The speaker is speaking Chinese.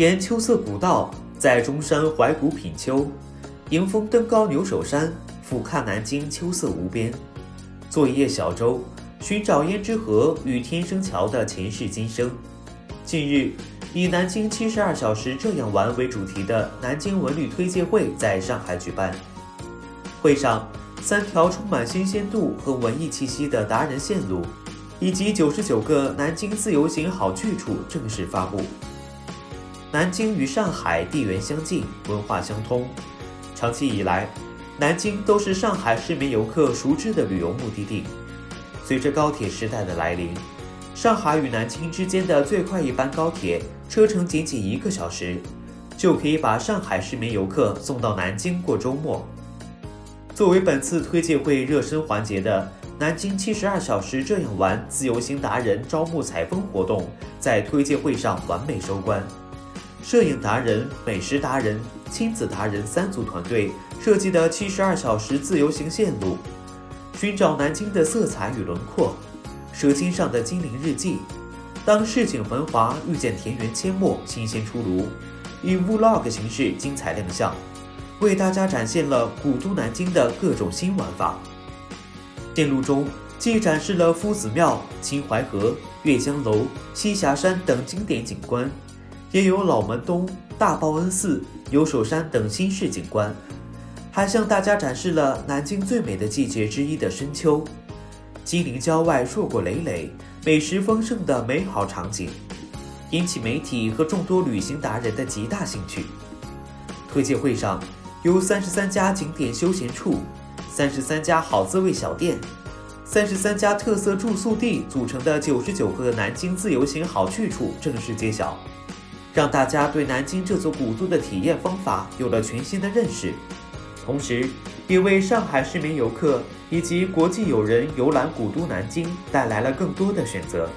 沿秋色古道，在中山怀古品秋，迎风登高牛首山，俯瞰南京秋色无边。坐一叶小舟，寻找胭脂河与天生桥的前世今生。近日，以“南京七十二小时这样玩”为主题的南京文旅推介会在上海举办。会上，三条充满新鲜度和文艺气息的达人线路，以及九十九个南京自由行好去处正式发布。南京与上海地缘相近，文化相通，长期以来，南京都是上海市民游客熟知的旅游目的地。随着高铁时代的来临，上海与南京之间的最快一班高铁车程仅仅一个小时，就可以把上海市民游客送到南京过周末。作为本次推介会热身环节的“南京七十二小时这样玩”自由行达人招募采风活动，在推介会上完美收官。摄影达人、美食达人、亲子达人三组团队设计的七十二小时自由行线路，寻找南京的色彩与轮廓，舌尖上的精灵日记。当市井繁华遇见田园阡陌，新鲜出炉，以 vlog 形式精彩亮相，为大家展现了古都南京的各种新玩法。线路中既展示了夫子庙、秦淮河、阅江楼、栖霞山等经典景观。也有老门东、大报恩寺、牛首山等新式景观，还向大家展示了南京最美的季节之一的深秋，金陵郊外硕果累累、美食丰盛的美好场景，引起媒体和众多旅行达人的极大兴趣。推介会上，由三十三家景点休闲处、三十三家好滋味小店、三十三家特色住宿地组成的九十九个南京自由行好去处正式揭晓。让大家对南京这座古都的体验方法有了全新的认识，同时也为上海市民游客以及国际友人游览古都南京带来了更多的选择。